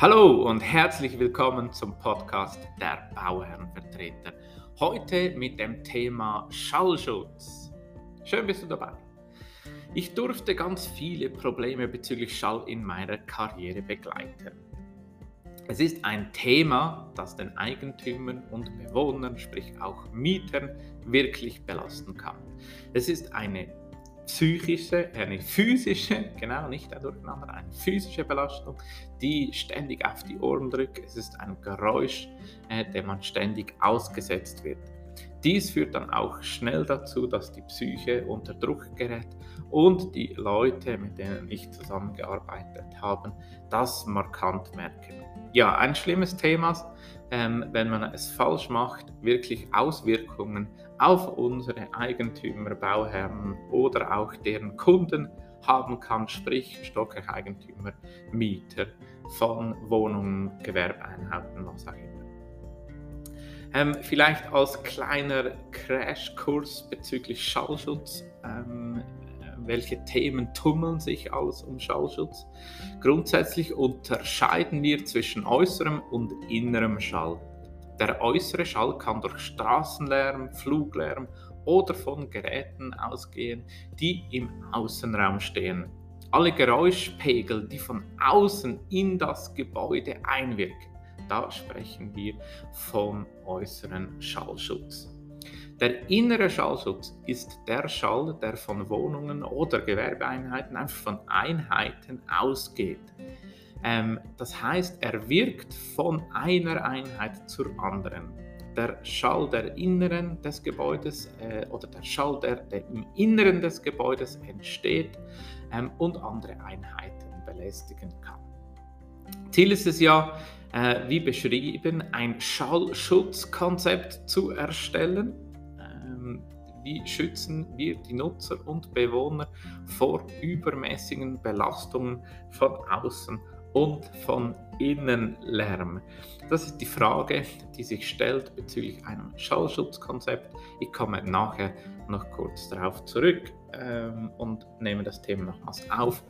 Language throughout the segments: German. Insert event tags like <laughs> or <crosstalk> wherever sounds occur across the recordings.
Hallo und herzlich willkommen zum Podcast der Bauherrenvertreter. Heute mit dem Thema Schallschutz. Schön bist du dabei. Ich durfte ganz viele Probleme bezüglich Schall in meiner Karriere begleiten. Es ist ein Thema, das den Eigentümern und Bewohnern, sprich auch Mietern, wirklich belasten kann. Es ist eine psychische, eine physische, <laughs> genau, nicht ein Durcheinander, eine physische Belastung, die ständig auf die Ohren drückt. Es ist ein Geräusch, äh, dem man ständig ausgesetzt wird. Dies führt dann auch schnell dazu, dass die Psyche unter Druck gerät und die Leute, mit denen ich zusammengearbeitet habe, das markant merken. Ja, ein schlimmes Thema, ähm, wenn man es falsch macht, wirklich Auswirkungen auf unsere Eigentümer, Bauherren oder auch deren Kunden haben kann, sprich Stockwerkeigentümer, Mieter von Wohnungen, Gewerbeeinheiten, was auch immer. Ähm, vielleicht als kleiner Crashkurs bezüglich Schallschutz. Ähm, welche Themen tummeln sich alles um Schallschutz? Grundsätzlich unterscheiden wir zwischen äußerem und innerem Schall. Der äußere Schall kann durch Straßenlärm, Fluglärm oder von Geräten ausgehen, die im Außenraum stehen. Alle Geräuschpegel, die von außen in das Gebäude einwirken, da sprechen wir vom äußeren Schallschutz. Der innere Schallschutz ist der Schall, der von Wohnungen oder Gewerbeeinheiten, einfach von Einheiten ausgeht. Ähm, das heißt, er wirkt von einer Einheit zur anderen. Der Schall der Inneren des Gebäudes äh, oder der Schall, der, der, im Inneren des Gebäudes entsteht ähm, und andere Einheiten belästigen kann. Ziel ist es ja, äh, wie beschrieben, ein Schallschutzkonzept zu erstellen. Ähm, wie schützen wir die Nutzer und Bewohner vor übermäßigen Belastungen von außen und von Innenlärm? Das ist die Frage, die sich stellt bezüglich einem Schallschutzkonzept. Ich komme nachher noch kurz darauf zurück ähm, und nehme das Thema nochmals auf,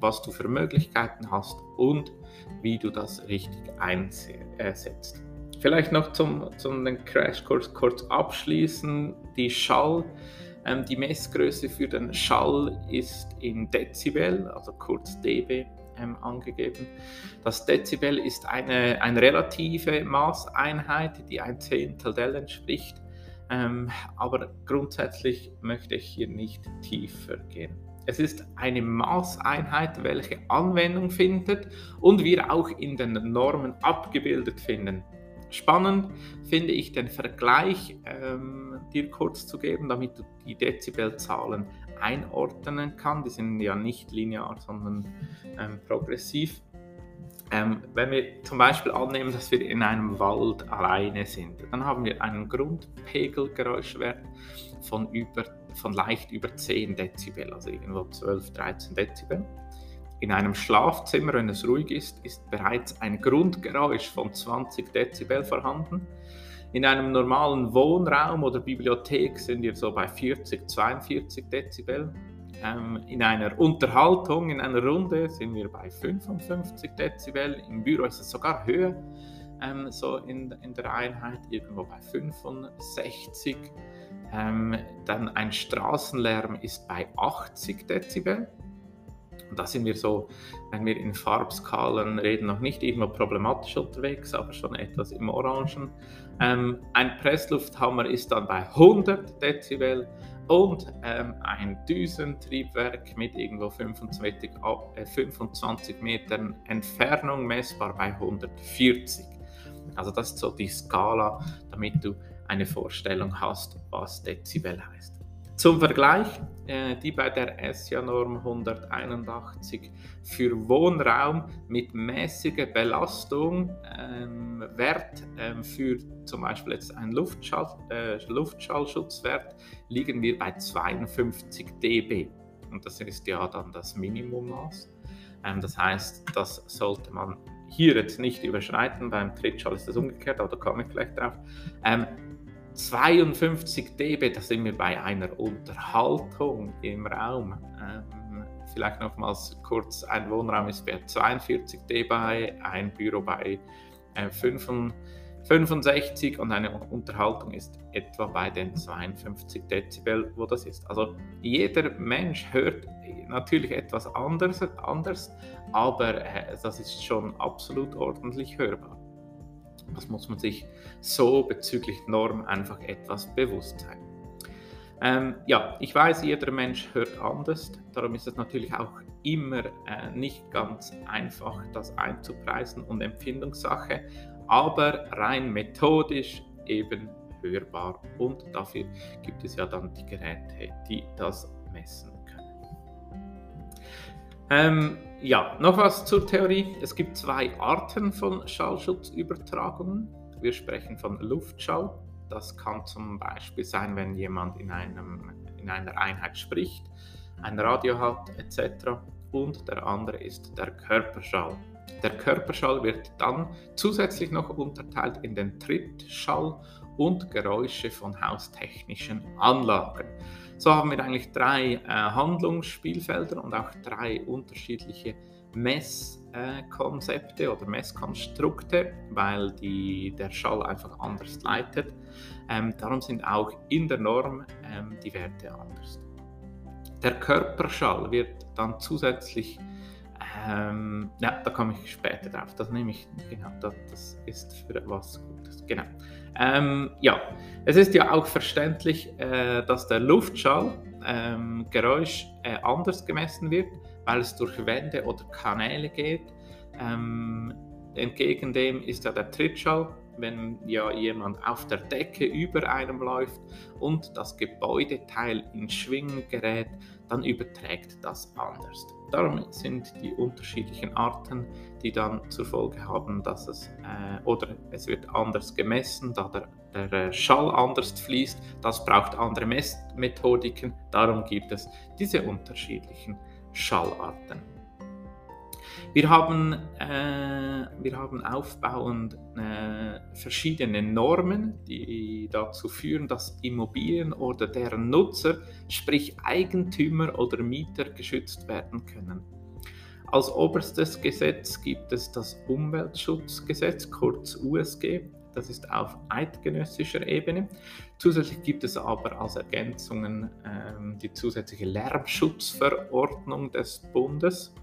was du für Möglichkeiten hast und wie du das richtig einsetzt. Vielleicht noch zum, zum den Crashkurs kurz abschließen. Die Schall, ähm, die Messgröße für den Schall ist in Dezibel, also kurz dB ähm, angegeben. Das Dezibel ist eine, eine relative Maßeinheit, die ein Zehntel Dell entspricht. Ähm, aber grundsätzlich möchte ich hier nicht tiefer gehen. Es ist eine Maßeinheit, welche Anwendung findet und wir auch in den Normen abgebildet finden. Spannend finde ich den Vergleich ähm, dir kurz zu geben, damit du die Dezibelzahlen einordnen kannst. Die sind ja nicht linear, sondern ähm, progressiv. Ähm, wenn wir zum Beispiel annehmen, dass wir in einem Wald alleine sind, dann haben wir einen Grundpegelgeräuschwert von, über, von leicht über 10 Dezibel, also irgendwo 12, 13 Dezibel. In einem Schlafzimmer, wenn es ruhig ist, ist bereits ein Grundgeräusch von 20 Dezibel vorhanden. In einem normalen Wohnraum oder Bibliothek sind wir so bei 40, 42 Dezibel. Ähm, in einer Unterhaltung, in einer Runde sind wir bei 55 Dezibel. Im Büro ist es sogar höher, ähm, so in, in der Einheit, irgendwo bei 65. Ähm, dann ein Straßenlärm ist bei 80 Dezibel. Und da sind wir so, wenn wir in Farbskalen reden, noch nicht immer problematisch unterwegs, aber schon etwas im Orangen. Ähm, ein Presslufthammer ist dann bei 100 Dezibel und ähm, ein Düsentriebwerk mit irgendwo 25, äh, 25 Metern Entfernung messbar bei 140. Also das ist so die Skala, damit du eine Vorstellung hast, was Dezibel heißt. Zum Vergleich, äh, die bei der SIA-Norm 181 für Wohnraum mit mäßiger Belastung ähm, Wert ähm, für zum Beispiel jetzt einen Luftschall, äh, Luftschallschutzwert liegen wir bei 52 dB. Und das ist ja dann das Minimummaß. Ähm, das heißt, das sollte man hier jetzt nicht überschreiten. Beim Trittschall ist das umgekehrt, aber da komme ich gleich drauf. Ähm, 52 dB, da sind wir bei einer Unterhaltung im Raum. Ähm, vielleicht nochmals kurz, ein Wohnraum ist bei 42 dBi, ein Büro bei äh, 65 und eine Unterhaltung ist etwa bei den 52 Dezibel, wo das ist. Also jeder Mensch hört natürlich etwas anders, anders aber äh, das ist schon absolut ordentlich hörbar. Das muss man sich so bezüglich Norm einfach etwas bewusst sein. Ähm, ja, ich weiß, jeder Mensch hört anders, darum ist es natürlich auch immer äh, nicht ganz einfach, das einzupreisen und Empfindungssache, aber rein methodisch eben hörbar und dafür gibt es ja dann die Geräte, die das messen. Ähm, ja, noch was zur Theorie. Es gibt zwei Arten von Schallschutzübertragungen. Wir sprechen von Luftschall. Das kann zum Beispiel sein, wenn jemand in, einem, in einer Einheit spricht, ein Radio hat etc. Und der andere ist der Körperschall. Der Körperschall wird dann zusätzlich noch unterteilt in den Trittschall und Geräusche von haustechnischen Anlagen. So haben wir eigentlich drei äh, Handlungsspielfelder und auch drei unterschiedliche Messkonzepte äh, oder Messkonstrukte, weil die, der Schall einfach anders leitet. Ähm, darum sind auch in der Norm ähm, die Werte anders. Der Körperschall wird dann zusätzlich ähm, ja, da komme ich später drauf. Das nehme ich, genau, das, das ist für was Gutes. Genau. Ähm, ja, es ist ja auch verständlich, äh, dass der Luftschall ähm, Geräusch äh, anders gemessen wird, weil es durch Wände oder Kanäle geht. Ähm, entgegen dem ist ja der Trittschall, wenn ja jemand auf der Decke über einem läuft und das Gebäudeteil in Schwingen gerät, dann überträgt das anders. Darum sind die unterschiedlichen Arten, die dann zur Folge haben, dass es äh, oder es wird anders gemessen, da der, der äh, Schall anders fließt. Das braucht andere Messmethodiken. Darum gibt es diese unterschiedlichen Schallarten. Wir haben, äh, wir haben aufbauend äh, verschiedene Normen, die dazu führen, dass Immobilien oder deren Nutzer, sprich Eigentümer oder Mieter, geschützt werden können. Als oberstes Gesetz gibt es das Umweltschutzgesetz, kurz USG. Das ist auf eidgenössischer Ebene. Zusätzlich gibt es aber als Ergänzungen ähm, die zusätzliche Lärmschutzverordnung des Bundes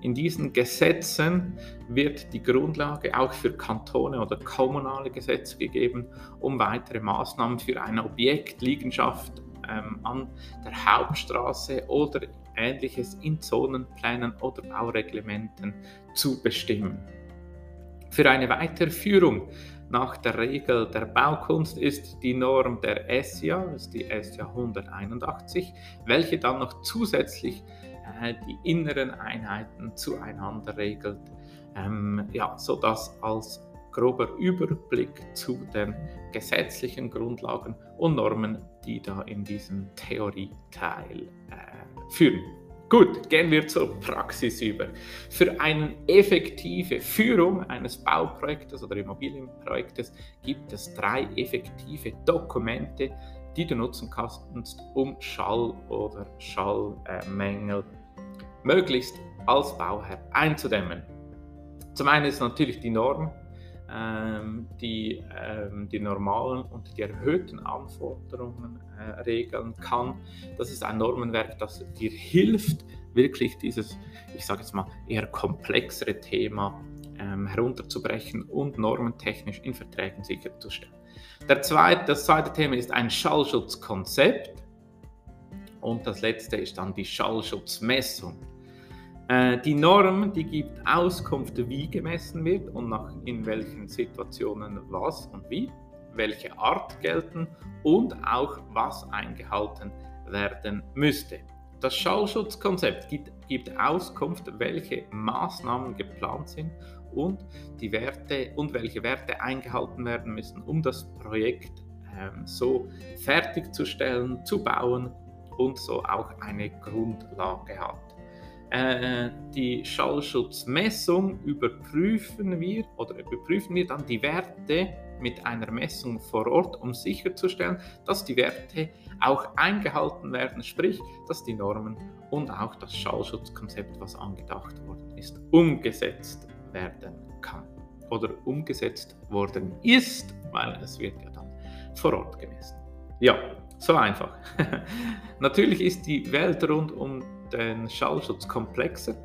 in diesen Gesetzen wird die Grundlage auch für Kantone oder kommunale Gesetze gegeben, um weitere Maßnahmen für eine Objektliegenschaft ähm, an der Hauptstraße oder ähnliches in Zonenplänen oder Baureglementen zu bestimmen. Für eine Weiterführung nach der Regel der Baukunst ist die Norm der ESIA, das ist die ESIA 181, welche dann noch zusätzlich die inneren Einheiten zueinander regelt, ähm, ja, sodass als grober Überblick zu den gesetzlichen Grundlagen und Normen, die da in diesem Theorieteil äh, führen. Gut, gehen wir zur Praxis über. Für eine effektive Führung eines Bauprojektes oder Immobilienprojektes gibt es drei effektive Dokumente, die du nutzen kannst, um Schall oder Schallmängel möglichst als Bauherr einzudämmen. Zum einen ist natürlich die Norm, ähm, die ähm, die normalen und die erhöhten Anforderungen äh, regeln kann. Das ist ein Normenwerk, das dir hilft, wirklich dieses, ich sage jetzt mal, eher komplexere Thema ähm, herunterzubrechen und normentechnisch in Verträgen sicherzustellen. Der zweite, das zweite Thema ist ein Schallschutzkonzept und das letzte ist dann die Schallschutzmessung. Äh, die Norm, die gibt Auskunft, wie gemessen wird und nach in welchen Situationen was und wie, welche Art gelten und auch was eingehalten werden müsste. Das Schallschutzkonzept gibt, gibt Auskunft, welche Maßnahmen geplant sind und, die Werte, und welche Werte eingehalten werden müssen, um das Projekt ähm, so fertigzustellen, zu bauen und so auch eine Grundlage hat. Äh, die Schallschutzmessung überprüfen wir oder überprüfen wir dann die Werte mit einer Messung vor Ort, um sicherzustellen, dass die Werte auch eingehalten werden, sprich, dass die Normen und auch das Schallschutzkonzept, was angedacht worden ist, umgesetzt werden kann oder umgesetzt worden ist, weil es wird ja dann vor Ort gemessen. Ja, so einfach. <laughs> Natürlich ist die Welt rund um den Schallschutz komplexer,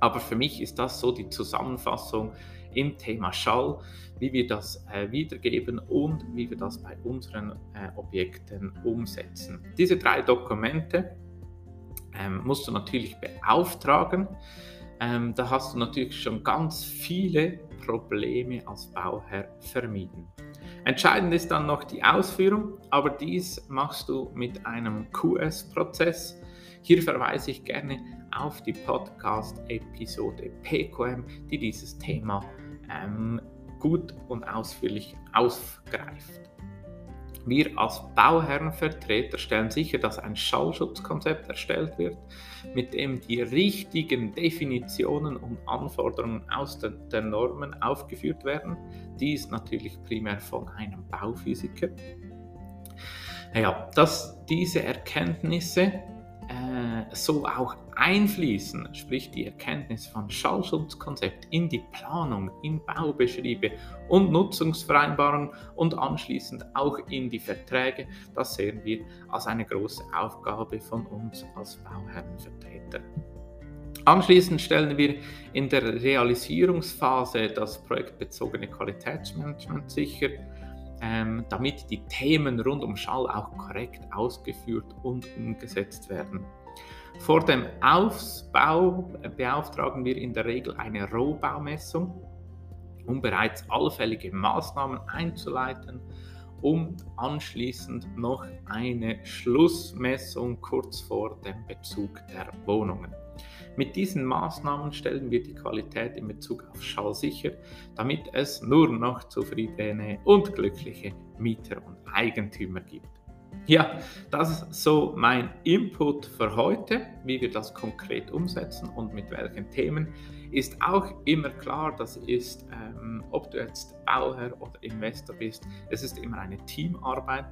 aber für mich ist das so die Zusammenfassung im Thema Schall, wie wir das äh, wiedergeben und wie wir das bei unseren äh, Objekten umsetzen. Diese drei Dokumente ähm, musst du natürlich beauftragen. Ähm, da hast du natürlich schon ganz viele Probleme als Bauherr vermieden. Entscheidend ist dann noch die Ausführung, aber dies machst du mit einem QS-Prozess. Hier verweise ich gerne auf die Podcast-Episode PQM, die dieses Thema ähm, gut und ausführlich aufgreift. Wir als Bauherrenvertreter stellen sicher, dass ein Schallschutzkonzept erstellt wird, mit dem die richtigen Definitionen und Anforderungen aus den, den Normen aufgeführt werden. Dies natürlich primär von einem Bauphysiker. Ja, dass diese Erkenntnisse äh, so auch einfließen, sprich die Erkenntnis von Schallschutzkonzept in die Planung, in Baubeschriebe und Nutzungsvereinbarungen und anschließend auch in die Verträge, das sehen wir als eine große Aufgabe von uns als Bauherrenvertreter. Anschließend stellen wir in der Realisierungsphase das projektbezogene Qualitätsmanagement sicher, ähm, damit die Themen rund um Schall auch korrekt ausgeführt und umgesetzt werden. Vor dem Ausbau beauftragen wir in der Regel eine Rohbaumessung, um bereits allfällige Maßnahmen einzuleiten und anschließend noch eine Schlussmessung kurz vor dem Bezug der Wohnungen. Mit diesen Maßnahmen stellen wir die Qualität in Bezug auf Schall sicher, damit es nur noch zufriedene und glückliche Mieter und Eigentümer gibt. Ja, das ist so mein Input für heute, wie wir das konkret umsetzen und mit welchen Themen. Ist auch immer klar, das ist, ähm, ob du jetzt Bauherr oder Investor bist, es ist immer eine Teamarbeit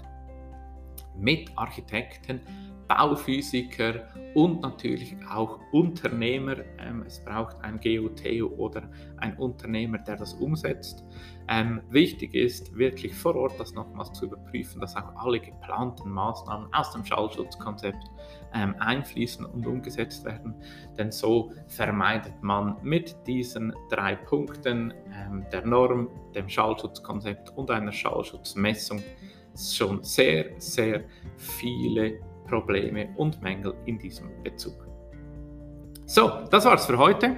mit Architekten, Bauphysiker und natürlich auch Unternehmer. Ähm, es braucht ein GUTO oder ein Unternehmer, der das umsetzt. Ähm, wichtig ist wirklich vor Ort das nochmals zu überprüfen, dass auch alle geplanten Maßnahmen aus dem Schallschutzkonzept ähm, einfließen und umgesetzt werden. Denn so vermeidet man mit diesen drei Punkten der Norm, dem Schallschutzkonzept und einer Schallschutzmessung schon sehr, sehr viele Probleme und Mängel in diesem Bezug. So, das war's für heute.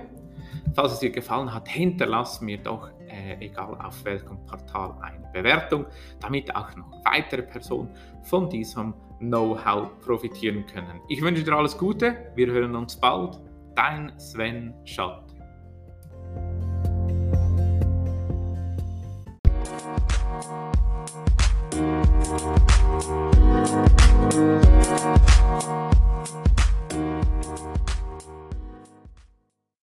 Falls es dir gefallen hat, hinterlass mir doch, äh, egal auf welchem Portal, eine Bewertung, damit auch noch weitere Personen von diesem Know-how profitieren können. Ich wünsche dir alles Gute, wir hören uns bald. Dein Sven Schott. Música